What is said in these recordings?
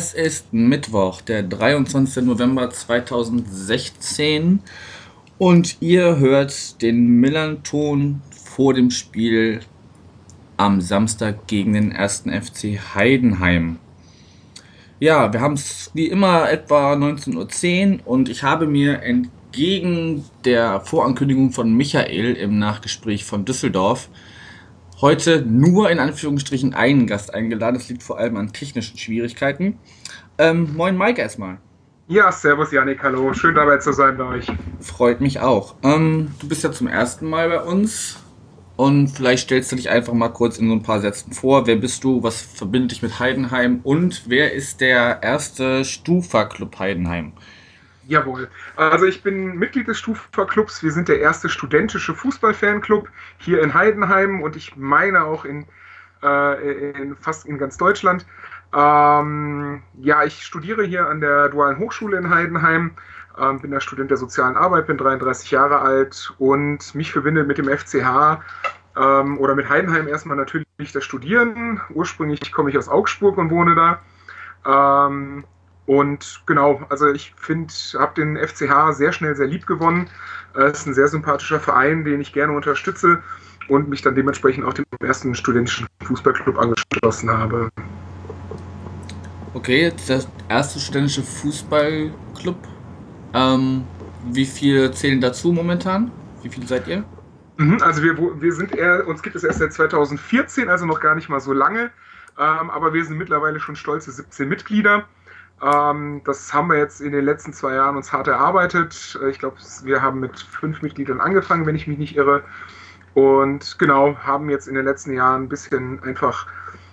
es ist Mittwoch, der 23. November 2016 und ihr hört den Millanton vor dem Spiel am Samstag gegen den 1. FC Heidenheim. Ja, wir haben es wie immer etwa 19.10 Uhr und ich habe mir entgegen der Vorankündigung von Michael im Nachgespräch von Düsseldorf heute nur in Anführungsstrichen einen Gast eingeladen. Das liegt vor allem an technischen Schwierigkeiten. Ähm, moin Mike erstmal. Ja, servus Janik, hallo. Schön dabei zu sein bei euch. Freut mich auch. Ähm, du bist ja zum ersten Mal bei uns. Und vielleicht stellst du dich einfach mal kurz in so ein paar Sätzen vor. Wer bist du? Was verbindet dich mit Heidenheim? Und wer ist der erste Stufa-Club Heidenheim? Jawohl. Also ich bin Mitglied des Stufa-Clubs. Wir sind der erste studentische Fußballfanclub hier in Heidenheim und ich meine auch in, äh, in fast in ganz Deutschland. Ähm, ja, ich studiere hier an der Dualen Hochschule in Heidenheim, ähm, bin der Student der sozialen Arbeit, bin 33 Jahre alt und mich verbindet mit dem FCH ähm, oder mit Heidenheim erstmal natürlich das Studieren. Ursprünglich komme ich aus Augsburg und wohne da. Und genau, also ich finde, habe den FCH sehr schnell sehr lieb gewonnen. Es ist ein sehr sympathischer Verein, den ich gerne unterstütze und mich dann dementsprechend auch dem ersten studentischen Fußballclub angeschlossen habe. Okay, jetzt der erste studentische Fußballclub. Ähm, wie viele zählen dazu momentan? Wie viele seid ihr? Mhm, also wir, wir sind eher, uns gibt es erst seit 2014, also noch gar nicht mal so lange. Ähm, aber wir sind mittlerweile schon stolze 17 Mitglieder. Ähm, das haben wir jetzt in den letzten zwei Jahren uns hart erarbeitet. Ich glaube, wir haben mit fünf Mitgliedern angefangen, wenn ich mich nicht irre. Und genau, haben jetzt in den letzten Jahren ein bisschen einfach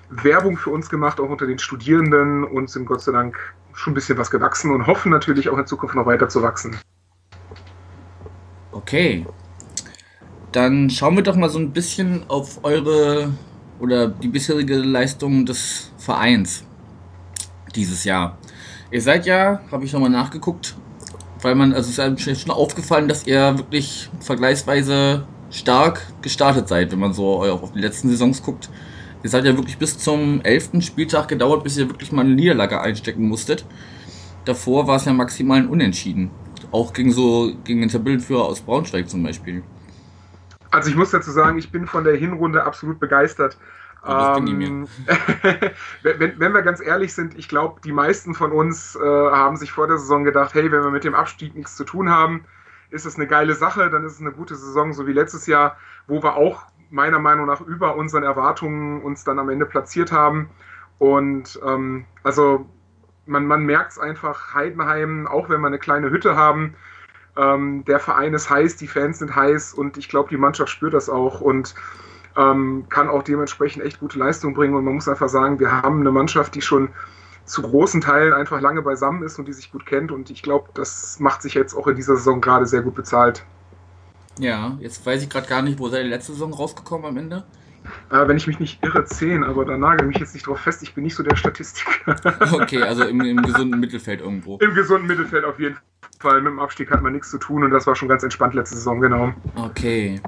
Werbung für uns gemacht, auch unter den Studierenden und sind Gott sei Dank schon ein bisschen was gewachsen und hoffen natürlich auch in Zukunft noch weiter zu wachsen. Okay. Dann schauen wir doch mal so ein bisschen auf eure oder die bisherige Leistung des Vereins dieses Jahr. Ihr seid ja, habe ich nochmal nachgeguckt, weil man, also es ist einem schon aufgefallen, dass ihr wirklich vergleichsweise stark gestartet seid, wenn man so auf die letzten Saisons guckt. Ihr seid ja wirklich bis zum 11. Spieltag gedauert, bis ihr wirklich mal eine Niederlage einstecken musstet. Davor war es ja maximal ein Unentschieden. Auch gegen so gegen den Tabellenführer aus Braunschweig zum Beispiel. Also ich muss dazu sagen, ich bin von der Hinrunde absolut begeistert. Ähm, wenn, wenn, wir ganz ehrlich sind, ich glaube, die meisten von uns äh, haben sich vor der Saison gedacht, hey, wenn wir mit dem Abstieg nichts zu tun haben, ist es eine geile Sache, dann ist es eine gute Saison, so wie letztes Jahr, wo wir auch meiner Meinung nach über unseren Erwartungen uns dann am Ende platziert haben. Und ähm, also man, man merkt es einfach, Heidenheim, auch wenn wir eine kleine Hütte haben, ähm, der Verein ist heiß, die Fans sind heiß und ich glaube, die Mannschaft spürt das auch. Und ähm, kann auch dementsprechend echt gute Leistung bringen. Und man muss einfach sagen, wir haben eine Mannschaft, die schon zu großen Teilen einfach lange beisammen ist und die sich gut kennt. Und ich glaube, das macht sich jetzt auch in dieser Saison gerade sehr gut bezahlt. Ja, jetzt weiß ich gerade gar nicht, wo seid ihr letzte Saison rausgekommen am Ende? Äh, wenn ich mich nicht irre, 10, aber da nagel mich jetzt nicht drauf fest, ich bin nicht so der Statistiker. okay, also im, im gesunden Mittelfeld irgendwo. Im gesunden Mittelfeld auf jeden Fall. Mit dem Abstieg hat man nichts zu tun und das war schon ganz entspannt letzte Saison, genau. Okay.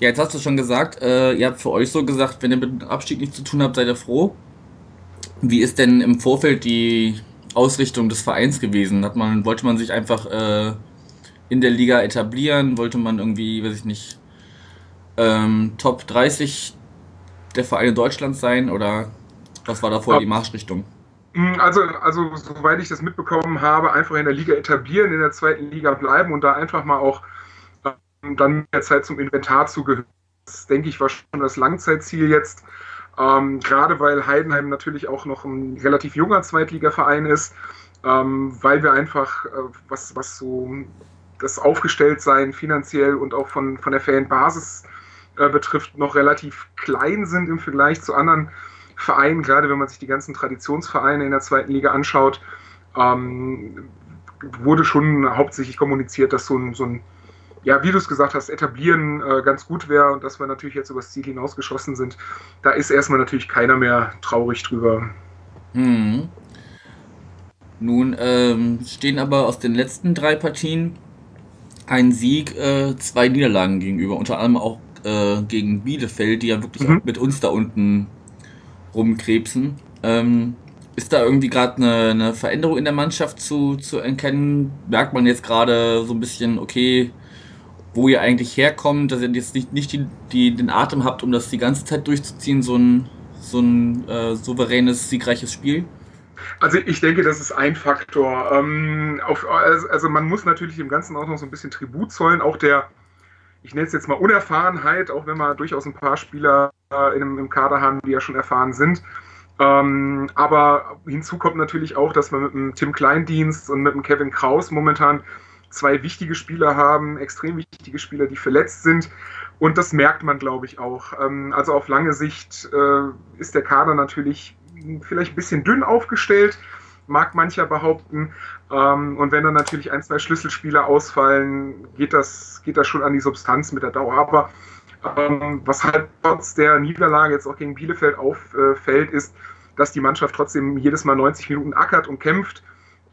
Ja, jetzt hast du schon gesagt, äh, ihr habt für euch so gesagt, wenn ihr mit dem Abstieg nichts zu tun habt, seid ihr froh. Wie ist denn im Vorfeld die Ausrichtung des Vereins gewesen? Hat man, wollte man sich einfach äh, in der Liga etablieren? Wollte man irgendwie, weiß ich nicht, ähm, Top 30 der Vereine Deutschlands sein? Oder was war da vorher die Marschrichtung? Mm, also, also, soweit ich das mitbekommen habe, einfach in der Liga etablieren, in der zweiten Liga bleiben und da einfach mal auch dann mehr Zeit zum Inventar zugehört. Das, denke ich, war schon das Langzeitziel jetzt. Ähm, gerade weil Heidenheim natürlich auch noch ein relativ junger Zweitligaverein ist, ähm, weil wir einfach, äh, was, was so das Aufgestelltsein finanziell und auch von, von der Fanbasis äh, betrifft, noch relativ klein sind im Vergleich zu anderen Vereinen, gerade wenn man sich die ganzen Traditionsvereine in der zweiten Liga anschaut, ähm, wurde schon hauptsächlich kommuniziert, dass so ein, so ein ja, wie du es gesagt hast, etablieren äh, ganz gut wäre und dass wir natürlich jetzt übers Ziel hinausgeschossen sind, da ist erstmal natürlich keiner mehr traurig drüber. Hm. Nun ähm, stehen aber aus den letzten drei Partien ein Sieg, äh, zwei Niederlagen gegenüber, unter anderem auch äh, gegen Bielefeld, die ja wirklich Mhm. mit uns da unten rumkrebsen. Ähm, ist da irgendwie gerade eine, eine Veränderung in der Mannschaft zu, zu erkennen? Merkt man jetzt gerade so ein bisschen, okay, wo ihr eigentlich herkommt, dass ihr jetzt nicht, nicht die, die, den Atem habt, um das die ganze Zeit durchzuziehen, so ein, so ein äh, souveränes, siegreiches Spiel? Also ich denke, das ist ein Faktor. Ähm, auf, also, also man muss natürlich dem Ganzen auch noch so ein bisschen Tribut zollen, auch der, ich nenne es jetzt mal Unerfahrenheit, auch wenn wir durchaus ein paar Spieler äh, in, im Kader haben, die ja schon erfahren sind. Ähm, aber hinzu kommt natürlich auch, dass wir mit dem Tim Kleindienst und mit dem Kevin Kraus momentan zwei wichtige Spieler haben, extrem wichtige Spieler, die verletzt sind. Und das merkt man, glaube ich, auch. Ähm, also auf lange Sicht äh, ist der Kader natürlich vielleicht ein bisschen dünn aufgestellt, mag mancher behaupten. Ähm, und wenn dann natürlich ein, zwei Schlüsselspieler ausfallen, geht das, geht das schon an die Substanz mit der Dauer. Aber ähm, was halt trotz der Niederlage jetzt auch gegen Bielefeld auffällt, ist, dass die Mannschaft trotzdem jedes Mal 90 Minuten ackert und kämpft.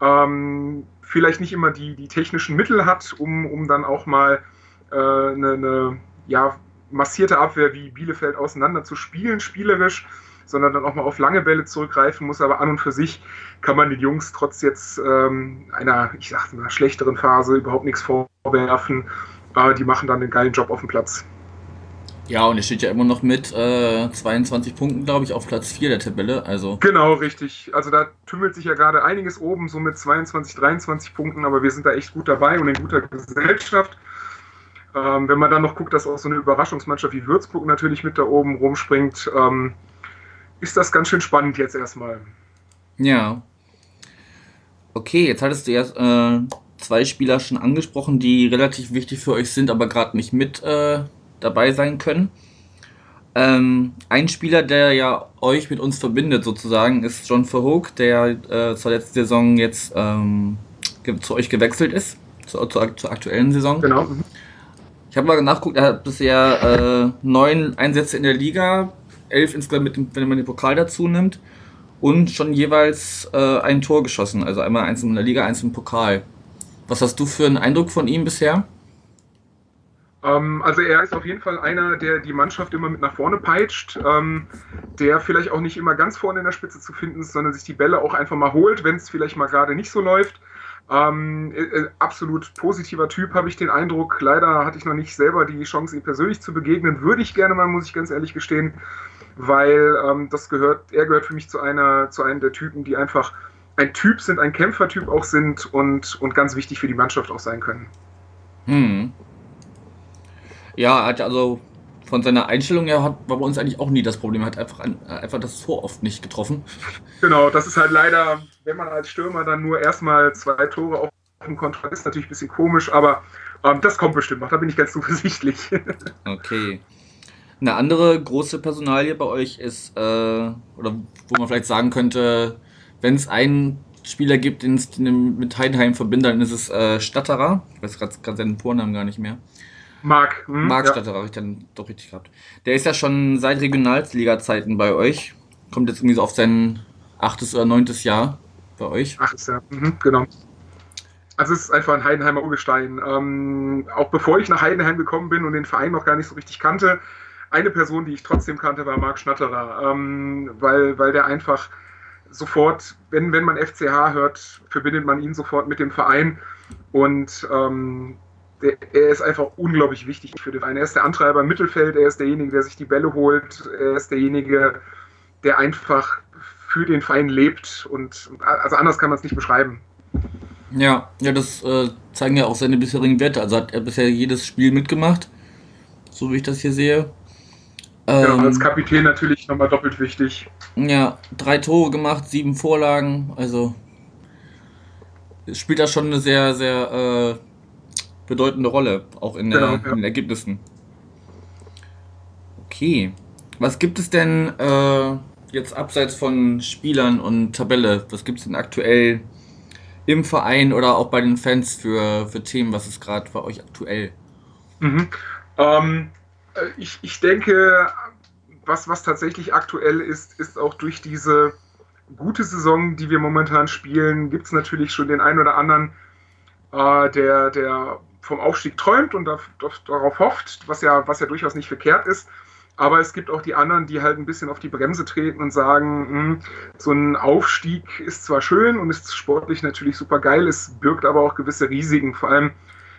Ähm, vielleicht nicht immer die, die technischen Mittel hat, um, um dann auch mal äh, eine, eine ja, massierte Abwehr wie Bielefeld auseinander zu spielen, spielerisch, sondern dann auch mal auf lange Bälle zurückgreifen muss. Aber an und für sich kann man den Jungs trotz jetzt ähm, einer, ich sag mal, schlechteren Phase überhaupt nichts vorwerfen. Äh, die machen dann einen geilen Job auf dem Platz. Ja, und er steht ja immer noch mit äh, 22 Punkten, glaube ich, auf Platz 4 der Tabelle. Also Genau, richtig. Also da tümmelt sich ja gerade einiges oben, so mit 22, 23 Punkten, aber wir sind da echt gut dabei und in guter Gesellschaft. Ähm, wenn man dann noch guckt, dass auch so eine Überraschungsmannschaft wie Würzburg natürlich mit da oben rumspringt, ähm, ist das ganz schön spannend jetzt erstmal. Ja. Okay, jetzt hattest du ja äh, zwei Spieler schon angesprochen, die relativ wichtig für euch sind, aber gerade nicht mit äh, dabei sein können. Ähm, ein Spieler, der ja euch mit uns verbindet, sozusagen, ist John Verhoek, der äh, zur letzten Saison jetzt ähm, zu euch gewechselt ist, zur, zur, zur aktuellen Saison. Genau. Ich habe mal nachgeguckt, er hat bisher äh, neun Einsätze in der Liga, elf insgesamt, mit dem, wenn man den Pokal dazu nimmt, und schon jeweils äh, ein Tor geschossen. Also einmal eins in der Liga, eins im Pokal. Was hast du für einen Eindruck von ihm bisher? Ähm, also er ist auf jeden Fall einer, der die Mannschaft immer mit nach vorne peitscht, ähm, der vielleicht auch nicht immer ganz vorne in der Spitze zu finden ist, sondern sich die Bälle auch einfach mal holt, wenn es vielleicht mal gerade nicht so läuft. Ähm, äh, äh, absolut positiver Typ, habe ich den Eindruck. Leider hatte ich noch nicht selber die Chance, ihm persönlich zu begegnen. Würde ich gerne mal, muss ich ganz ehrlich gestehen, weil ähm, das gehört, er gehört für mich zu einer, zu einem der Typen, die einfach ein Typ sind, ein Kämpfertyp auch sind und, und ganz wichtig für die Mannschaft auch sein können. Hm. Ja, er hat also von seiner Einstellung her hat, war bei uns eigentlich auch nie das Problem. Er hat einfach, ein, einfach das Tor oft nicht getroffen. Genau, das ist halt leider, wenn man als Stürmer dann nur erstmal zwei Tore auf dem Konto hat, ist natürlich ein bisschen komisch, aber ähm, das kommt bestimmt noch, da bin ich ganz zuversichtlich. Okay. Eine andere große Personalie bei euch ist, äh, oder wo man vielleicht sagen könnte, wenn es einen Spieler gibt, den es mit Heidenheim verbindet, dann ist es äh, Statterer. Ich weiß gerade seinen Vornamen gar nicht mehr. Marc. Hm, Marc ja. Statterer, habe ich dann doch richtig gehabt. Der ist ja schon seit Regionalliga-Zeiten bei euch. Kommt jetzt irgendwie so auf sein achtes oder neuntes Jahr bei euch. Ach, ist ja, mhm, genau. Also es ist einfach ein Heidenheimer Urgestein. Ähm, auch bevor ich nach Heidenheim gekommen bin und den Verein noch gar nicht so richtig kannte, eine Person, die ich trotzdem kannte, war Marc Schnatterer, ähm, weil, weil der einfach sofort, wenn, wenn man FCH hört, verbindet man ihn sofort mit dem Verein und ähm, der, er ist einfach unglaublich wichtig für den Verein. Er ist der Antreiber im Mittelfeld, er ist derjenige, der sich die Bälle holt, er ist derjenige, der einfach für den Verein lebt und also anders kann man es nicht beschreiben. Ja, ja, das äh, zeigen ja auch seine bisherigen Werte. Also hat er bisher jedes Spiel mitgemacht, so wie ich das hier sehe. Ja, Ähm, als Kapitän natürlich nochmal doppelt wichtig. Ja, drei Tore gemacht, sieben Vorlagen. Also spielt da schon eine sehr, sehr äh, bedeutende Rolle, auch in, der, Genau, ja. in den Ergebnissen. Okay. Was gibt es denn äh, jetzt abseits von Spielern und Tabelle? Was gibt es denn aktuell im Verein oder auch bei den Fans für, für Themen? Was ist gerade bei euch aktuell? Mhm. Ähm, äh, ich, ich denke, was, was tatsächlich aktuell ist, ist auch durch diese gute Saison, die wir momentan spielen, gibt es natürlich schon den einen oder anderen, äh, der, der vom Aufstieg träumt und darauf hofft, was ja, was ja durchaus nicht verkehrt ist. Aber es gibt auch die anderen, die halt ein bisschen auf die Bremse treten und sagen, hm, so ein Aufstieg ist zwar schön und ist sportlich natürlich super geil, es birgt aber auch gewisse Risiken. Vor allem,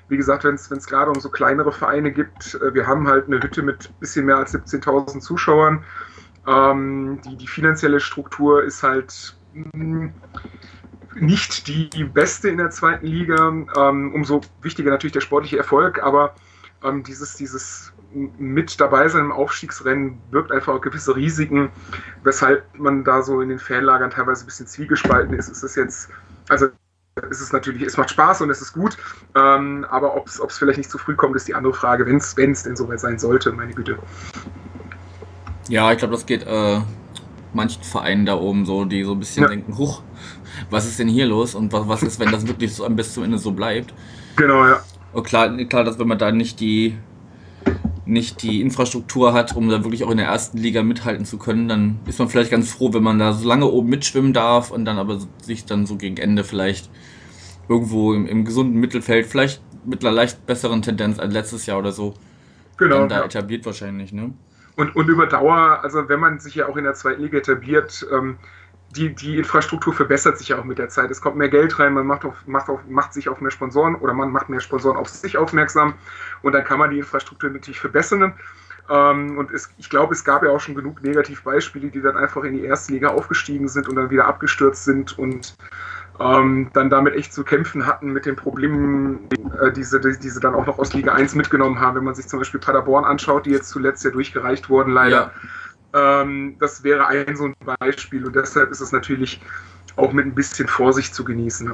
wie gesagt, wenn es gerade um so kleinere Vereine gibt, äh, wir haben halt eine Hütte mit ein bisschen mehr als 17.000 Zuschauern. Ähm, die, die finanzielle Struktur ist halt mh, hm, nicht die, beste in der zweiten Liga. Ähm, umso wichtiger natürlich der sportliche Erfolg, aber ähm, dieses, dieses mit dabei sein im Aufstiegsrennen birgt einfach auch gewisse Risiken, weshalb man da so in den Fanlagern teilweise ein bisschen zwiegespalten ist. Es ist jetzt, also es ist natürlich, es macht Spaß und es ist gut, ähm, aber ob es vielleicht nicht zu früh kommt, ist die andere Frage, wenn es denn soweit sein sollte, meine Güte. Ja, ich glaube, das geht äh, manchen Vereinen da oben so, die so ein bisschen ja. denken, huch, was ist denn hier los und was, was ist, wenn das wirklich so bis zum Ende so bleibt? Genau, ja. Und klar, klar, dass wenn man da nicht die nicht die Infrastruktur hat, um da wirklich auch in der ersten Liga mithalten zu können, dann ist man vielleicht ganz froh, wenn man da so lange oben mitschwimmen darf und dann aber sich dann so gegen Ende vielleicht irgendwo im, im gesunden Mittelfeld, vielleicht mit einer leicht besseren Tendenz als letztes Jahr oder so, genau, dann da ja. etabliert wahrscheinlich, ne? Und, und über Dauer, also wenn man sich ja auch in der zweiten Liga etabliert, ähm, die, die Infrastruktur verbessert sich ja auch mit der Zeit. Es kommt mehr Geld rein, man macht, auf, macht, auf, macht sich auf mehr Sponsoren oder man macht mehr Sponsoren auf sich aufmerksam und dann kann man die Infrastruktur natürlich verbessern. Ähm, und es, ich glaube, es gab ja auch schon genug Negativbeispiele, die dann einfach in die erste Liga aufgestiegen sind und dann wieder abgestürzt sind und ähm, dann damit echt zu kämpfen hatten mit den Problemen, äh, die, sie, die, die sie dann auch noch aus Liga 1 mitgenommen haben. Wenn man sich zum Beispiel Paderborn anschaut, die jetzt zuletzt ja durchgereicht wurden, leider. Ja ähm, das wäre ein so ein Beispiel und deshalb ist es natürlich auch mit ein bisschen Vorsicht zu genießen.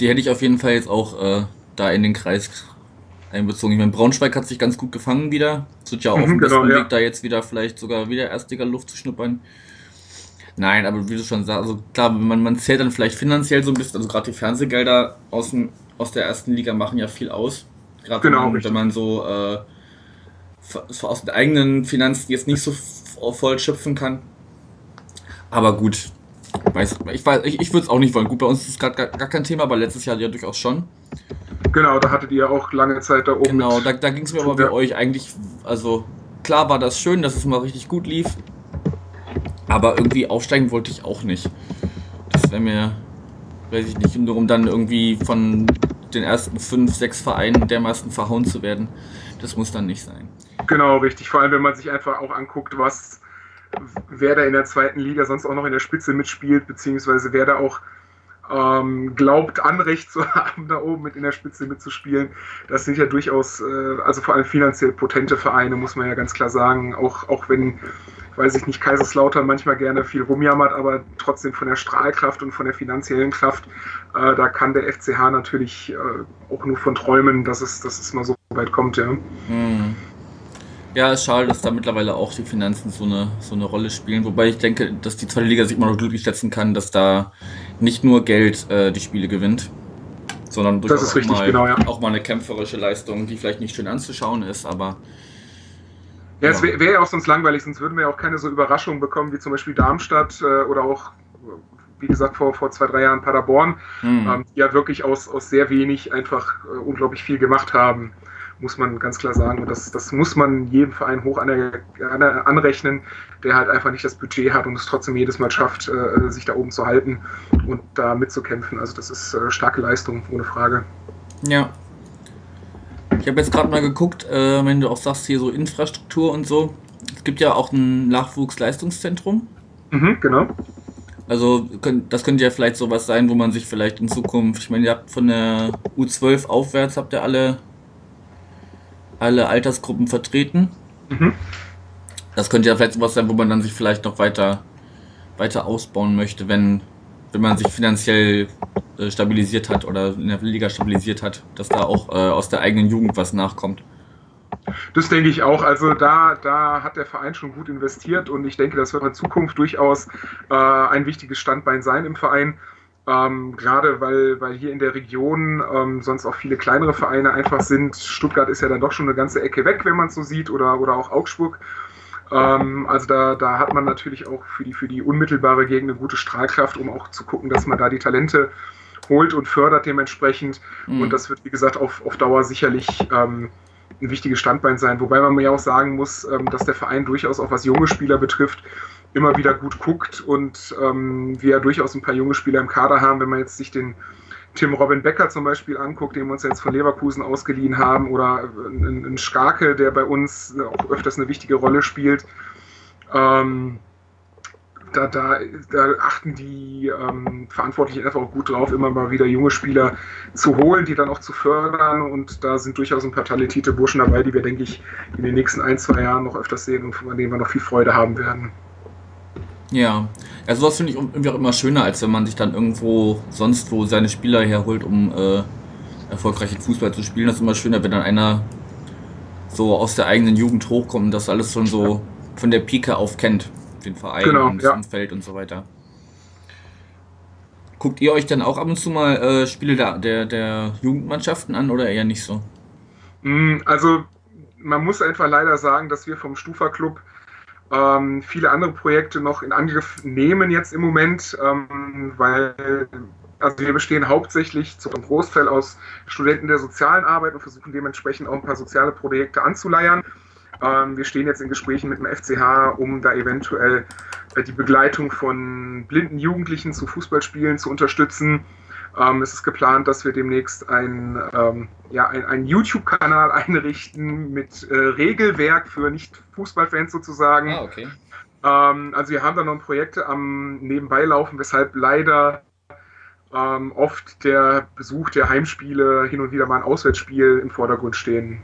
Die hätte ich auf jeden Fall jetzt auch äh, da in den Kreis einbezogen. Ich meine, Braunschweig hat sich ganz gut gefangen wieder. Sind ja auch mhm, auf dem genau, besten ja. Weg, da jetzt wieder vielleicht sogar wieder Erstliga Luft zu schnuppern. Nein, aber wie du schon sagst, also klar, man, man zählt dann vielleicht finanziell so ein bisschen, also gerade die Fernsehgelder aus, dem, aus der ersten Liga machen ja viel aus. Gerade genau, wenn, man, wenn man so, äh, so aus den eigenen Finanzen jetzt nicht so voll schöpfen kann. Aber gut, weiß, ich, weiß, ich, ich würde es auch nicht wollen. Gut, bei uns ist es gerade gar, gar, kein Thema, aber letztes Jahr ja durchaus schon. Genau, da hattet ihr auch lange Zeit da oben. Genau, da, da ging es mir aber bei euch eigentlich, also klar war das schön, dass es mal richtig gut lief, aber irgendwie aufsteigen wollte ich auch nicht. Das wäre mir, weiß ich nicht, nur um dann irgendwie von den ersten fünf, sechs Vereinen dermaßen verhauen zu werden. Das muss dann nicht sein. Genau, richtig. Vor allem, wenn man sich einfach auch anguckt, was wer da in der zweiten Liga sonst auch noch in der Spitze mitspielt, beziehungsweise wer da auch ähm, glaubt, Anrecht zu haben, da oben mit in der Spitze mitzuspielen. Das sind ja durchaus, äh, also vor allem finanziell potente Vereine, muss man ja ganz klar sagen. Auch, auch wenn, weiß ich nicht, Kaiserslautern manchmal gerne viel rumjammert, aber trotzdem von der Strahlkraft und von der finanziellen Kraft, äh, da kann der FCH natürlich äh, auch nur von träumen, dass es, dass es mal so weit kommt, ja. Mhm. Ja, ist schade, dass da mittlerweile auch die Finanzen so eine, so eine Rolle spielen. Wobei ich denke, dass die zweite Liga sich immer noch glücklich schätzen kann, dass da nicht nur Geld äh, die Spiele gewinnt, sondern durchaus richtig, auch, mal, genau, ja. auch mal eine kämpferische Leistung, die vielleicht nicht schön anzuschauen ist, aber. Ja, ja. es wäre wär ja auch sonst langweilig, sonst würden wir ja auch keine so Überraschungen bekommen wie zum Beispiel Darmstadt äh, oder auch, wie gesagt, vor, vor zwei, drei Jahren Paderborn, hm. ähm, die ja wirklich aus, aus sehr wenig einfach äh, unglaublich viel gemacht haben muss man ganz klar sagen. Und das, das muss man jedem Verein hoch anrechnen, der halt einfach nicht das Budget hat und es trotzdem jedes Mal schafft, äh, sich da oben zu halten und da mitzukämpfen. Also das ist äh, starke Leistung, ohne Frage. Ja. Ich habe jetzt gerade mal geguckt, äh, wenn du auch sagst, hier so Infrastruktur und so. Es gibt ja auch ein Nachwuchsleistungszentrum. Mhm, genau. Also das könnte ja vielleicht sowas sein, wo man sich vielleicht in Zukunft, ich meine, ihr habt von der U12 aufwärts, habt ihr alle alle Altersgruppen vertreten. Mhm. Das könnte ja vielleicht was sein, wo man dann sich vielleicht noch weiter, weiter ausbauen möchte, wenn, wenn man sich finanziell äh, stabilisiert hat oder in der Liga stabilisiert hat, dass da auch äh, aus der eigenen Jugend was nachkommt. Das denke ich auch. Also da, da hat der Verein schon gut investiert und ich denke, das wird in Zukunft durchaus äh, ein wichtiges Standbein sein im Verein. Ähm, gerade weil, weil hier in der Region ähm, sonst auch viele kleinere Vereine einfach sind. Stuttgart ist ja dann doch schon eine ganze Ecke weg, wenn man es so sieht, oder, oder auch Augsburg. Ähm, also da, da hat man natürlich auch für die, für die unmittelbare Gegend eine gute Strahlkraft, um auch zu gucken, dass man da die Talente holt und fördert dementsprechend. Mhm. Und das wird, wie gesagt, auf, auf Dauer sicherlich ähm, ein wichtiges Standbein sein. Wobei man ja auch sagen muss, ähm, dass der Verein durchaus auch was junge Spieler betrifft, immer wieder gut guckt und ähm, wir ja durchaus ein paar junge Spieler im Kader haben. Wenn man jetzt sich den Tim Robin Becker zum Beispiel anguckt, den wir uns jetzt von Leverkusen ausgeliehen haben, oder ein, Starke, der bei uns auch öfters eine wichtige Rolle spielt. Ähm, da, da, da, achten die ähm, Verantwortlichen einfach auch gut drauf, immer mal wieder junge Spieler zu holen, die dann auch zu fördern. Und da sind durchaus ein paar talentierte Burschen dabei, die wir, denke ich, in den nächsten ein, zwei Jahren noch öfters sehen und von denen wir noch viel Freude haben werden. Ja, ja sowas finde ich irgendwie auch immer schöner, als wenn man sich dann irgendwo sonst wo seine Spieler herholt, um äh, erfolgreichen Fußball zu spielen. Das ist immer schöner, wenn dann einer so aus der eigenen Jugend hochkommt und das alles schon so von der Pike auf kennt, den Verein genau, das ja. Umfeld und so weiter. Guckt ihr euch dann auch ab und zu mal äh, Spiele der, der, der Jugendmannschaften an oder eher nicht so? Mm, also man muss einfach leider sagen, dass wir vom Stufa Club ähm, viele andere Projekte noch in Angriff nehmen jetzt im Moment, ähm, weil also wir bestehen hauptsächlich zu einem Großteil aus Studenten der sozialen Arbeit und versuchen dementsprechend auch ein paar soziale Projekte anzuleiern. Ähm, wir stehen jetzt in Gesprächen mit dem FCH, um da eventuell äh, die Begleitung von blinden Jugendlichen zu Fußballspielen zu unterstützen. Ähm, es ist geplant, dass wir demnächst ein, ähm, ja, ein, einen YouTube-Kanal einrichten mit äh, Regelwerk für Nicht-Fußballfans sozusagen. Ah, okay. Ähm, also wir haben da noch Projekte am nebenbei laufen, weshalb leider ähm, oft der Besuch der Heimspiele hin und wieder mal ein Auswärtsspiel im Vordergrund stehen.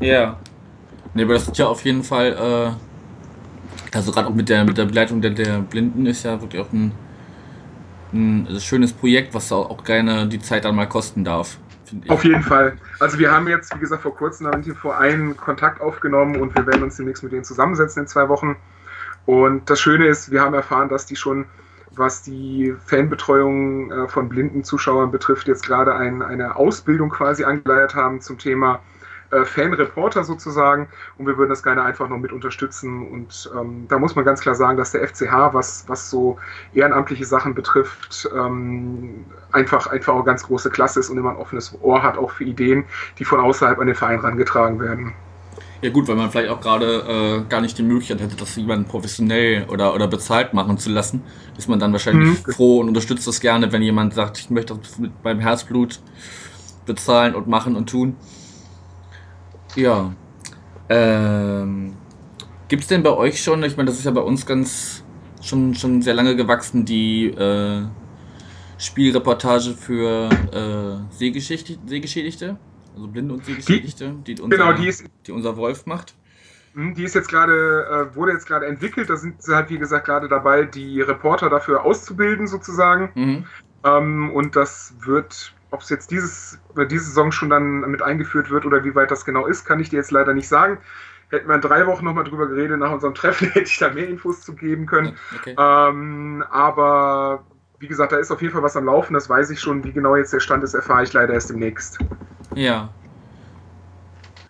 Ja. Ne, aber das ist ja auf jeden Fall, äh, also gerade auch mit der, mit der Begleitung der, der Blinden ist ja wirklich auch ein ein schönes Projekt, was auch gerne die Zeit dann mal kosten darf. Auf jeden Fall. Also wir haben jetzt, wie gesagt, vor kurzem mit dem Verein Kontakt aufgenommen und wir werden uns demnächst mit denen zusammensetzen in zwei Wochen. Und das Schöne ist, wir haben erfahren, dass die schon, was die Fanbetreuung äh, von blinden Zuschauern betrifft, jetzt gerade ein, eine Ausbildung quasi angeleiert haben zum Thema äh, Fanreporter sozusagen und wir würden das gerne einfach noch mit unterstützen. Und ähm, da muss man ganz klar sagen, dass der FCH, was, was so ehrenamtliche Sachen betrifft, ähm, einfach, einfach auch ganz große Klasse ist und immer ein offenes Ohr hat, auch für Ideen, die von außerhalb an den Verein herangetragen werden. Ja gut, weil man vielleicht auch gerade äh, gar nicht die Möglichkeit hätte, das jemanden professionell oder, oder bezahlt machen zu lassen, ist man dann wahrscheinlich mhm. froh und unterstützt das gerne, wenn jemand sagt, ich möchte das mit meinem Herzblut bezahlen und machen und tun. Ja. Ähm, Gibt es denn bei euch schon, ich meine, das ist ja bei uns ganz schon, schon sehr lange gewachsen, die äh, Spielreportage für äh, Sehgeschädigte, also Blinde und Sehgeschädigte, die, die, unser, genau, die, ist, die unser Wolf macht. Hm, die ist jetzt gerade, äh, wurde jetzt gerade entwickelt, da sind sie halt, wie gesagt, gerade dabei, die Reporter dafür auszubilden, sozusagen. Mhm. Ähm, und das wird ob es jetzt dieses, diese Saison schon dann mit eingeführt wird oder wie weit das genau ist, kann ich dir jetzt leider nicht sagen. Hätten wir in drei Wochen nochmal drüber geredet, nach unserem Treffen hätte ich da mehr Infos zu geben können. Okay. Ähm, aber wie gesagt, da ist auf jeden Fall was am Laufen, das weiß ich schon. Wie genau jetzt der Stand ist, erfahre ich leider erst demnächst. Ja.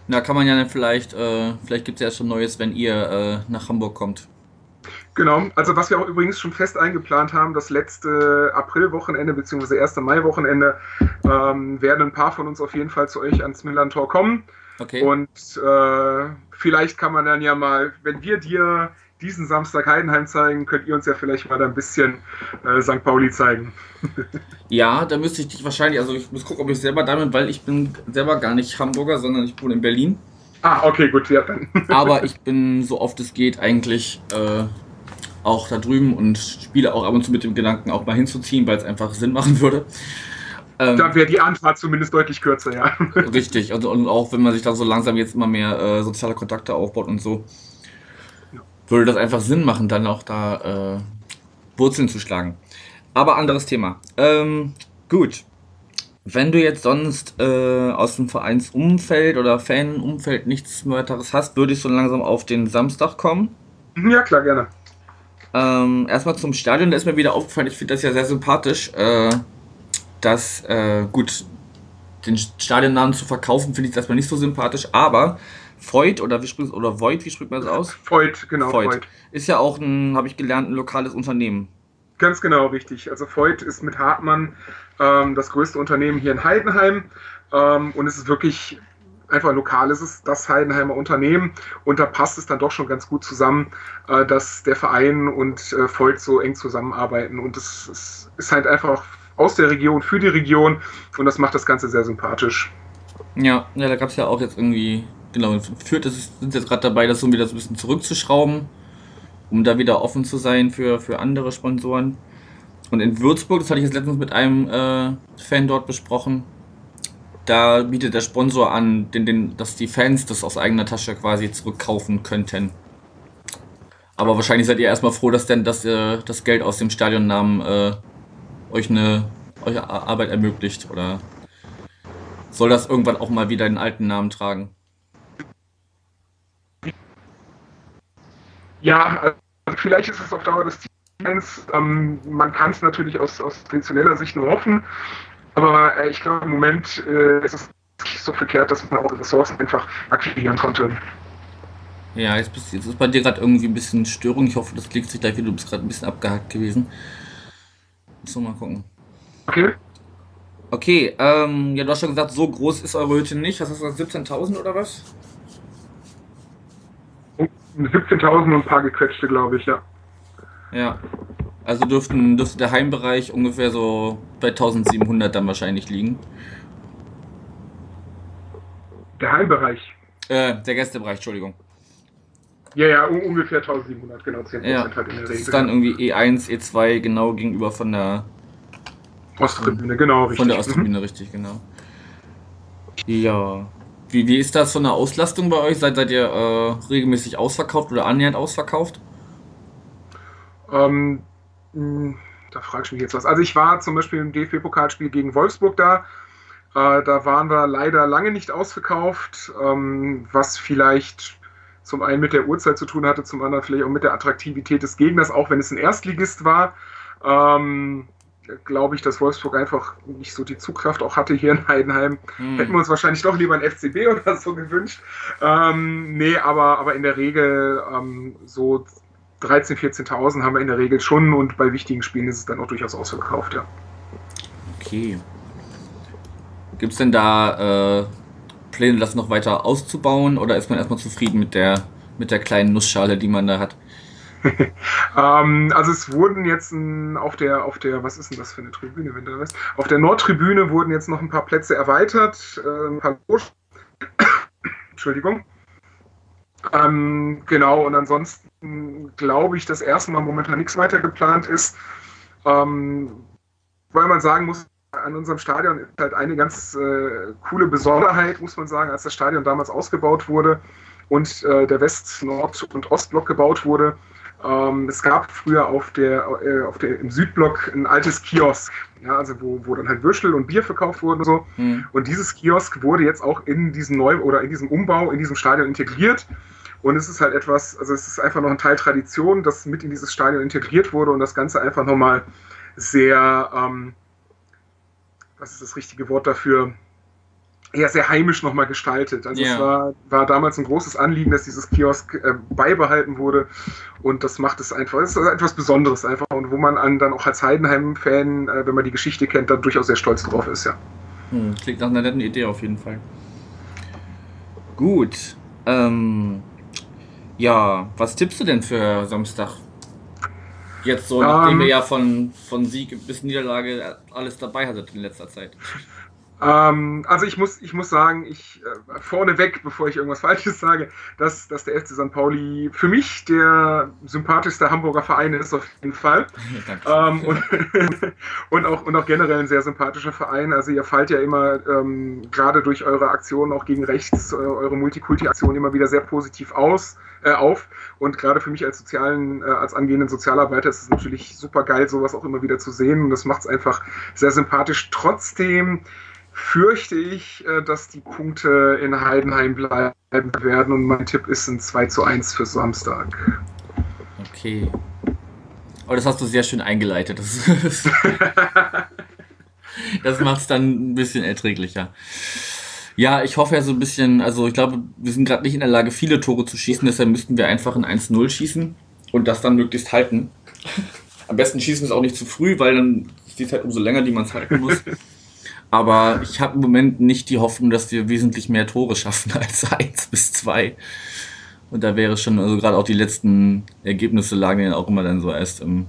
Na, kann man ja dann vielleicht, äh, vielleicht gibt es ja schon Neues, wenn ihr äh, nach Hamburg kommt. Genau, also was wir auch übrigens schon fest eingeplant haben, das letzte Aprilwochenende bzw. erste Maiwochenende ähm, werden ein paar von uns auf jeden Fall zu euch ans Millantor kommen. Okay. Und äh, vielleicht kann man dann ja mal, wenn wir dir diesen Samstag Heidenheim zeigen, könnt ihr uns ja vielleicht mal ein bisschen äh, St. Pauli zeigen. ja, da müsste ich dich wahrscheinlich, also ich muss gucken, ob ich selber da bin, weil ich bin selber gar nicht Hamburger, sondern ich wohne in Berlin. Ah, okay, gut, ja dann. Aber ich bin so oft es geht eigentlich äh, auch da drüben und spiele auch ab und zu mit dem Gedanken, auch mal hinzuziehen, weil es einfach Sinn machen würde. Ähm, da wäre die Anfahrt zumindest deutlich kürzer, ja. Richtig, und, und, auch wenn man sich da so langsam jetzt immer mehr äh, soziale Kontakte aufbaut und so, ja. würde das einfach Sinn machen, dann auch da äh, Wurzeln zu schlagen. Aber anderes Thema. Ähm, gut. Wenn du jetzt sonst äh, aus dem Vereinsumfeld oder Fanumfeld nichts weiteres hast, würde ich so langsam auf den Samstag kommen. Ja, klar, gerne. Ähm, erstmal zum Stadion, da ist mir wieder aufgefallen, ich finde das ja sehr sympathisch, äh, dass, äh, gut, den Stadionnamen zu verkaufen, finde ich erstmal nicht so sympathisch, aber Voigt oder wie spricht oder Voigt, wie spricht man das aus? Voigt, genau. Voigt. Ist ja auch ein, habe ich gelernt, ein lokales Unternehmen. Ganz genau, richtig. Also Voigt ist mit Hartmann ähm, das größte Unternehmen hier in Heidenheim ähm, und es ist wirklich einfach lokal, es ist das Heidenheimer Unternehmen und da passt es dann doch schon ganz gut zusammen, äh, dass der Verein und äh, Voigt so eng zusammenarbeiten und es, es ist halt einfach aus der Region für die Region und das macht das Ganze sehr sympathisch. Ja, ja da gab es ja auch jetzt irgendwie, genau, Fürth ist, sind jetzt gerade dabei, das so wieder so ein bisschen zurückzuschrauben, um da wieder offen zu sein für, für andere Sponsoren. Und in Würzburg, das hatte ich jetzt letztens mit einem äh, Fan dort besprochen, da bietet der Sponsor an, den, den, dass die Fans das aus eigener Tasche quasi zurückkaufen könnten. Aber wahrscheinlich seid ihr erstmal froh, dass denn dass, äh, das Geld aus dem Stadionnamen äh, euch eine euch Arbeit ermöglicht oder soll das irgendwann auch mal wieder den alten Namen tragen? Ja, also vielleicht ist es auf Dauer des Ziels. Ähm, man kann es natürlich aus, aus traditioneller Sicht nur hoffen, aber äh, ich glaube im Moment äh, ist es nicht so verkehrt, dass man auch Ressourcen einfach aktivieren konnte. Ja, jetzt, bist, jetzt ist bei dir gerade irgendwie ein bisschen Störung. Ich hoffe, das klickt sich gleich wieder. Du bist gerade ein bisschen abgehackt gewesen. So, mal gucken. Okay. Okay, ähm, ja, du hast schon gesagt, so groß ist eure Hütte nicht. Was hast du gesagt, 17.000 oder was? 17.000 und ein paar gequetschte, glaube ich, ja. Ja. Also dürften, dürfte der Heimbereich ungefähr so bei 1700 dann wahrscheinlich liegen. Der Heimbereich? Äh, der Gästebereich, Entschuldigung. Ja, ja, um, ungefähr 1700, genau, 10% ja, halt in der Regel. Das ist dann irgendwie E1, E2 genau gegenüber von der Osttribüne, genau, richtig. Von der Osttribüne, mhm. richtig, genau. Ja. Wie, wie ist das von der Auslastung bei euch? Seid, seid ihr äh, regelmäßig ausverkauft oder annähernd ausverkauft? Ähm, da frage ich mich jetzt was. Also ich war zum Beispiel im DFB-Pokalspiel gegen Wolfsburg da. Äh, da waren wir leider lange nicht ausverkauft, ähm, was vielleicht zum einen mit der Uhrzeit zu tun hatte, zum anderen vielleicht auch mit der Attraktivität des Gegners, auch wenn es ein Erstligist war. Ähm, glaube ich, dass Wolfsburg einfach nicht so die Zugkraft auch hatte hier in Heidenheim. Hm. Hätten wir uns wahrscheinlich doch lieber ein FCB oder so gewünscht. Ähm, nee, aber, aber in der Regel ähm, so 13.000, 14.000 haben wir in der Regel schon und bei wichtigen Spielen ist es dann auch durchaus ausverkauft, ja. Okay. Gibt es denn da äh, Pläne, das noch weiter auszubauen oder ist man erstmal zufrieden mit der, mit der kleinen Nussschale, die man da hat? ähm, also es wurden jetzt ein, auf der, auf der, was ist denn das für eine Tribüne, wenn du weißt? Auf der Nordtribüne wurden jetzt noch ein paar Plätze erweitert, äh, ein paar Entschuldigung. Ähm, genau, und ansonsten glaube ich, dass erstmal momentan nichts weiter geplant ist. Ähm, weil man sagen muss, an unserem Stadion ist halt eine ganz äh, coole Besonderheit, muss man sagen, als das Stadion damals ausgebaut wurde und äh, der West-, Nord- und Ostblock gebaut wurde. Ähm, es gab früher auf der, äh, auf der, im Südblock ein altes Kiosk, ja, also wo, wo dann halt Würstel und Bier verkauft wurden und so. Mhm. Und dieses Kiosk wurde jetzt auch in diesem Neu- oder in diesem Umbau, in diesem Stadion integriert. Und es ist halt etwas, also es ist einfach noch ein Teil Tradition, das mit in dieses Stadion integriert wurde und das Ganze einfach nochmal sehr, ähm, was ist das richtige Wort dafür, ja, sehr heimisch nochmal gestaltet. Also yeah. es war, war damals ein großes Anliegen, dass dieses Kiosk äh, beibehalten wurde und das macht es einfach, es ist etwas Besonderes einfach und wo man an, dann auch als Heidenheim-Fan, äh, wenn man die Geschichte kennt, dann durchaus sehr stolz drauf ist, ja. Hm, klingt nach einer netten Idee auf jeden Fall. Gut. Ähm, ja, was tippst du denn für Samstag? Jetzt so, nachdem um, ihr ähm. ja von, von Sieg bis Niederlage alles dabei hattet in letzter Zeit. Ähm, also ich muss, ich muss sagen, ich äh, vorneweg, bevor ich irgendwas Falsches sage, dass, dass der FC St. Pauli für mich der sympathischste Hamburger Verein ist, auf jeden Fall. ähm, und, und, auch, und auch generell ein sehr sympathischer Verein. Also ihr fallt ja immer ähm, gerade durch eure Aktionen auch gegen rechts, äh, eure Multikulti-Aktionen immer wieder sehr positiv aus äh, auf. Und gerade für mich als sozialen, äh, als angehenden Sozialarbeiter ist es natürlich super geil, sowas auch immer wieder zu sehen. Und das macht es einfach sehr sympathisch. Trotzdem fürchte ich, äh, dass die Punkte in Heidenheim bleiben werden. Und mein Tipp ist ein 2 zu 1 für Samstag. Okay. Aber das hast du sehr schön eingeleitet. Das, das macht es dann ein bisschen erträglicher. Ja, ich hoffe ja so ein bisschen, also ich glaube, wir sind gerade nicht in der Lage, viele Tore zu schießen, deshalb müssten wir einfach ein 1-0 schießen und das dann möglichst halten. Am besten schießen wir es auch nicht zu früh, weil dann ist die Zeit umso länger, die man es halten muss. Aber ich habe im Moment nicht die Hoffnung, dass wir wesentlich mehr Tore schaffen als 1 bis 2. Und da wäre schon, also gerade auch die letzten Ergebnisse lagen ja auch immer dann so erst im.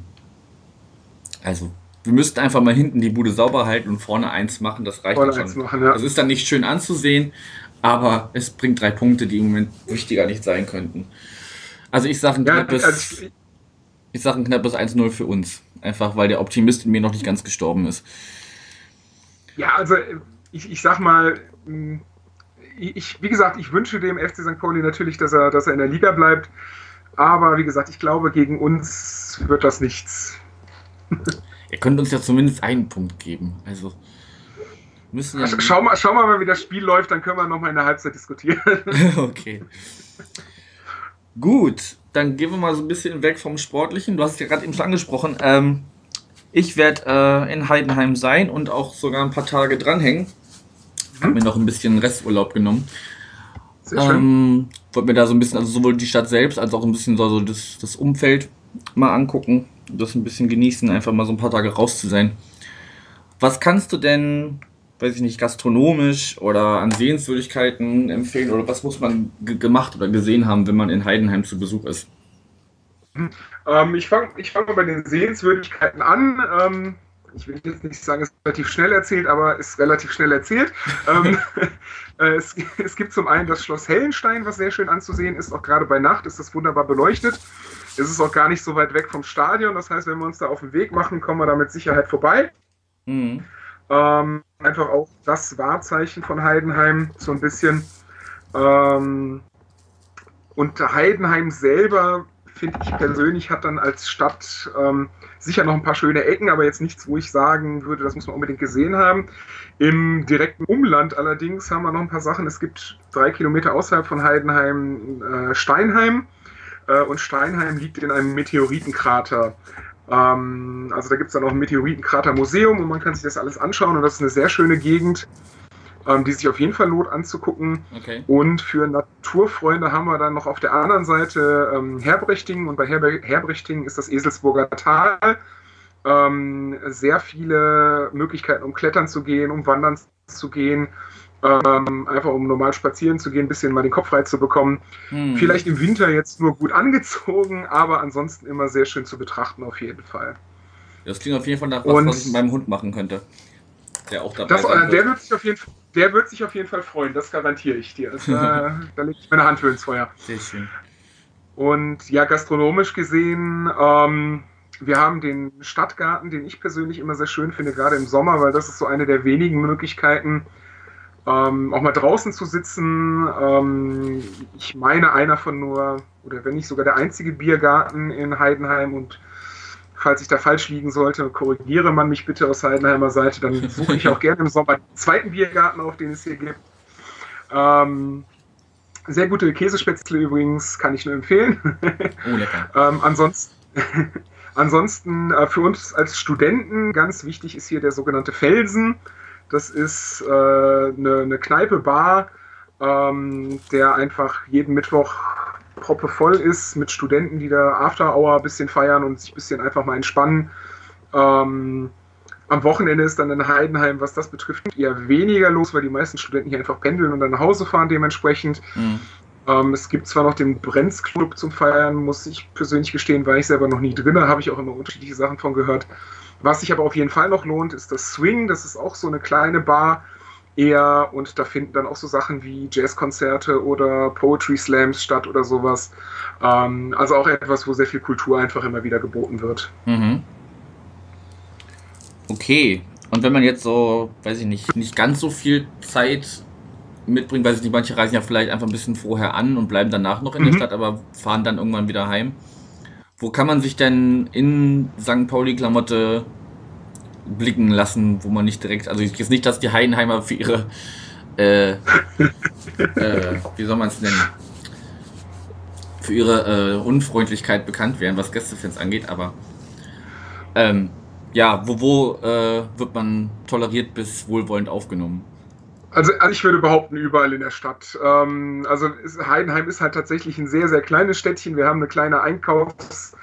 Also, wir müssten einfach mal hinten die Bude sauber halten und vorne eins machen, das reicht Vorne schon. machen, ja. Das ist dann nicht schön anzusehen, aber es bringt drei Punkte, die im Moment wichtiger nicht sein könnten. Also ich sage ein Ja, knappes, also ich, ich sag ein knappes 1-0 für uns. Einfach weil der Optimist in mir noch nicht ganz gestorben ist. Ja, also ich, ich sag mal, mh, ich, wie gesagt, ich wünsche dem FC St. Pauli natürlich, dass er, dass er in der Liga bleibt. Aber wie gesagt, ich glaube, gegen uns wird das nichts. Ihr könnt uns ja zumindest einen Punkt geben. Also müssen ja. Schau mal, schau mal, wie das Spiel läuft, dann können wir nochmal in der Halbzeit diskutieren. okay. Gut, dann gehen wir mal so ein bisschen weg vom Sportlichen. Du hast es ja gerade eben schon angesprochen. Ähm, ich werde äh, in Heidenheim sein und auch sogar ein paar Tage dranhängen. Hab mir noch ein bisschen Resturlaub genommen. Sehr schön. Ähm, wollte mir da so ein bisschen, also sowohl die Stadt selbst als auch ein bisschen so, so das, das Umfeld mal angucken. Das ein bisschen genießen, einfach mal so ein paar Tage raus zu sein. Was kannst du denn, weiß ich nicht, gastronomisch oder an Sehenswürdigkeiten empfehlen? Oder was muss man ge- gemacht oder gesehen haben, wenn man in Heidenheim zu Besuch ist? Ähm, ich fange ich fang mal bei den Sehenswürdigkeiten an. Ähm, ich will jetzt nicht sagen, es ist relativ schnell erzählt, aber ist relativ schnell erzählt. ähm, äh, es, es gibt zum einen das Schloss Hellenstein, was sehr schön anzusehen ist. Auch gerade bei Nacht ist das wunderbar beleuchtet. Es ist auch gar nicht so weit weg vom Stadion. Das heißt, wenn wir uns da auf den Weg machen, kommen wir da mit Sicherheit vorbei. Mhm. Ähm, einfach auch das Wahrzeichen von Heidenheim so ein bisschen. Ähm, und Heidenheim selber, finde ich persönlich, hat dann als Stadt ähm, sicher noch ein paar schöne Ecken, aber jetzt nichts, wo ich sagen würde, das muss man unbedingt gesehen haben. Im direkten Umland allerdings haben wir noch ein paar Sachen. Es gibt drei Kilometer außerhalb von Heidenheim äh, Steinheim. Äh, und Steinheim liegt in einem Meteoritenkrater. Ähm, also da gibt es dann auch ein Meteoritenkrater-Museum und man kann sich das alles anschauen und das ist eine sehr schöne Gegend, ähm, die sich auf jeden Fall lohnt anzugucken. Okay. Und für Naturfreunde haben wir dann noch auf der anderen Seite ähm, Herbrechtingen und bei Herbe Herbrechtingen ist das Eselsburger Tal. Ähm, sehr viele Möglichkeiten, um klettern zu gehen, um wandern zu gehen, ähm, einfach um normal spazieren zu gehen, ein bisschen mal den Kopf frei zu bekommen. Hm. Vielleicht im Winter jetzt nur gut angezogen, aber ansonsten immer sehr schön zu betrachten auf jeden Fall. Das klingt auf jeden Fall nach was, Und- was ich mit meinem Hund machen könnte. Der auch dabei Das, sein äh, wird. der, wird sich auf jeden, Fall- der wird sich auf jeden Fall freuen, das garantiere ich dir. Das, äh, da lege ich meine Hand für ins Feuer. Sehr schön. Und ja, gastronomisch gesehen, ähm, wir haben den Stadtgarten, den ich persönlich immer sehr schön finde, gerade im Sommer, weil das ist so eine der wenigen Möglichkeiten, ähm, auch mal draußen zu sitzen. Ähm, ich meine, einer von nur, oder wenn nicht sogar der einzige Biergarten in Heidenheim und falls ich da falsch liegen sollte, korrigiere man mich bitte aus Heidenheimer Seite, dann suche ich auch gerne im Sommer den zweiten Biergarten auf, den es hier gibt. Ähm, sehr gute Käsespätzle übrigens, kann ich nur empfehlen. Oh, lecker. Ähm, ansonsten, ansonsten äh, für uns als Studenten ganz wichtig ist hier der sogenannte Felsen. Das ist äh, eine, eine Kneipe, Bar, ähm, der einfach jeden Mittwoch proppe voll ist mit Studenten, die da After Hour ein bisschen feiern und sich ein bisschen einfach mal entspannen. Ähm, am Wochenende ist dann in Heidenheim, was das betrifft, eher weniger los, weil die meisten Studenten hier einfach pendeln und dann nach Hause fahren dementsprechend. Hm. Ähm, es gibt zwar noch den Brenz Club zum Feiern, muss ich persönlich gestehen, war ich selber noch nie drin, da habe ich auch immer unterschiedliche Sachen von gehört. Was sich aber auf jeden Fall noch lohnt, ist das Swing. Das ist auch so eine kleine Bar eher und da finden dann auch so Sachen wie Jazzkonzerte oder Poetry Slams statt oder sowas. Ähm, also auch etwas, wo sehr viel Kultur einfach immer wieder geboten wird. Mhm. Okay. Und wenn man jetzt so, weiß ich nicht, nicht ganz so viel Zeit mitbringt, weiß ich nicht, manche reisen ja vielleicht einfach ein bisschen vorher an und bleiben danach noch in der Mhm. Stadt, aber fahren dann irgendwann wieder heim. Wo kann man sich denn in St. Pauli-Klamotte blicken lassen, wo man nicht direkt, also jetzt nicht, dass die Heidenheimer für ihre, äh, äh, wie soll man es nennen, für ihre äh, Unfreundlichkeit bekannt wären, was Gästefans angeht, aber ähm, ja, wo, wo äh, wird man toleriert bis wohlwollend aufgenommen? Also, also ich würde behaupten, überall in der Stadt. Ähm, also Heidenheim ist halt tatsächlich ein sehr, sehr kleines Städtchen. Wir haben eine kleine Einkaufs-,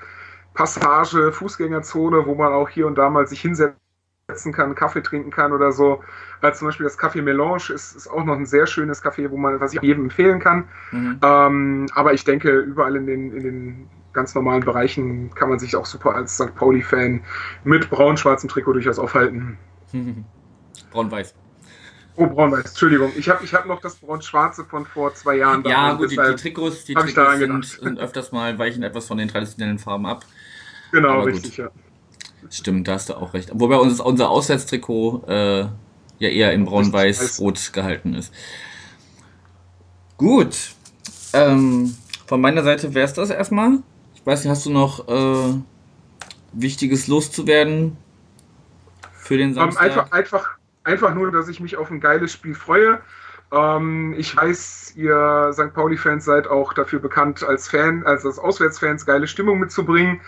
Passage, Fußgängerzone, wo man auch hier und da mal sich hinsetzen kann, Kaffee trinken kann oder so. Äh, zum Beispiel das Café Melange ist, ist auch noch ein sehr schönes Café, wo man, was ich jedem empfehlen kann. Mhm. Ähm, aber ich denke, überall in den, in den ganz normalen Bereichen kann man sich auch super als St. Pauli-Fan mit braun-schwarzem Trikot durchaus aufhalten. Braun-weiß. Oh, braun-weiß, Entschuldigung. Ich habe ich hab noch das braun-schwarze von vor zwei Jahren. Ja, gut, die, die, Trikots, die Trikots sind, sind, öfters mal, weichen etwas von den traditionellen Farben ab. Genau, richtig, ja. Stimmt, da hast du auch recht. Wobei uns, unser Auswärtstrikot äh, ja eher in braun-weiß-rot gehalten ist. Gut. Ähm, von meiner Seite wäre es das erstmal. Ich weiß nicht, hast du noch äh, Wichtiges loszuwerden für den Samstag? Um, einfach, einfach, einfach nur, dass ich mich auf ein geiles Spiel freue. Ähm, ich weiß, ihr St. Pauli-Fans seid auch dafür bekannt, als Fan, also als Auswärtsfans geile Stimmung mitzubringen.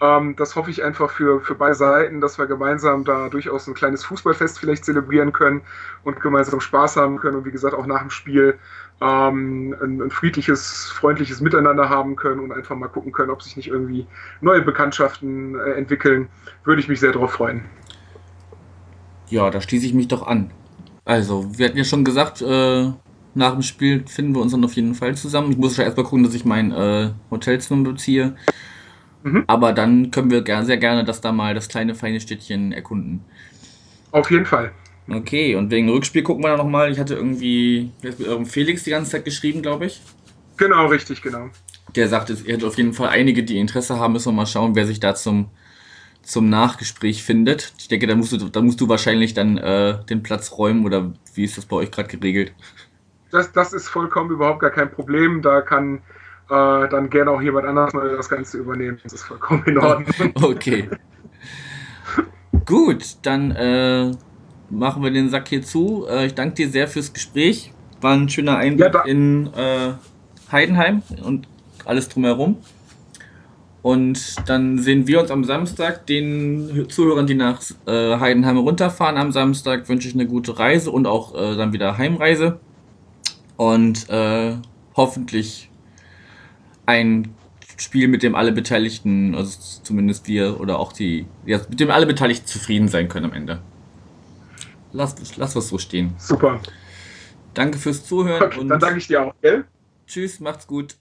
Ähm, das hoffe ich einfach für, für beide Seiten, dass wir gemeinsam da durchaus ein kleines Fußballfest vielleicht zelebrieren können und gemeinsam Spaß haben können und wie gesagt auch nach dem Spiel ähm, ein, ein, friedliches, freundliches Miteinander haben können und einfach mal gucken können, ob sich nicht irgendwie neue Bekanntschaften äh, entwickeln. Würde ich mich sehr darauf freuen. Ja, da schließe ich mich doch an. Also, wir hatten ja schon gesagt, äh, nach dem Spiel finden wir uns dann auf jeden Fall zusammen. Ich muss ja erstmal gucken, dass ich mein äh, Hotelzimmer beziehe. Mhm. Aber dann können wir sehr gerne das da mal, das kleine feine Städtchen erkunden. Auf jeden Fall. Okay, und wegen Rückspiel gucken wir da nochmal. Ich hatte irgendwie mit eurem Felix die ganze Zeit geschrieben, glaube ich. Genau, richtig, genau. Der sagt, er hat auf jeden Fall einige, die Interesse haben. Müssen wir mal schauen, wer sich da zum, zum Nachgespräch findet. Ich denke, da musst du, da musst du wahrscheinlich dann äh, den Platz räumen oder wie ist das bei euch gerade geregelt? Das, das ist vollkommen überhaupt gar kein Problem. Da kann äh, dann gerne auch jemand anders mal das Ganze übernehmen. Das ist vollkommen in Ordnung. okay. Gut, dann äh, machen wir den Sack hier zu. Äh, ich danke dir sehr fürs Gespräch. War ein schöner Einblick ja, in äh, Heidenheim und alles drumherum. Und dann sehen wir uns am Samstag. Den Zuhörern, die nach äh, Heidenheim runterfahren am Samstag, wünsche ich eine gute Reise und auch äh, dann wieder Heimreise. Und äh, hoffentlich ein Spiel, mit dem alle Beteiligten, also zumindest wir oder auch die, ja, mit dem alle Beteiligten zufrieden sein können am Ende. Lass, lass was so stehen. Super. Danke fürs Zuhören. Okay, und dann danke ich dir auch, gell? Tschüss, macht's gut.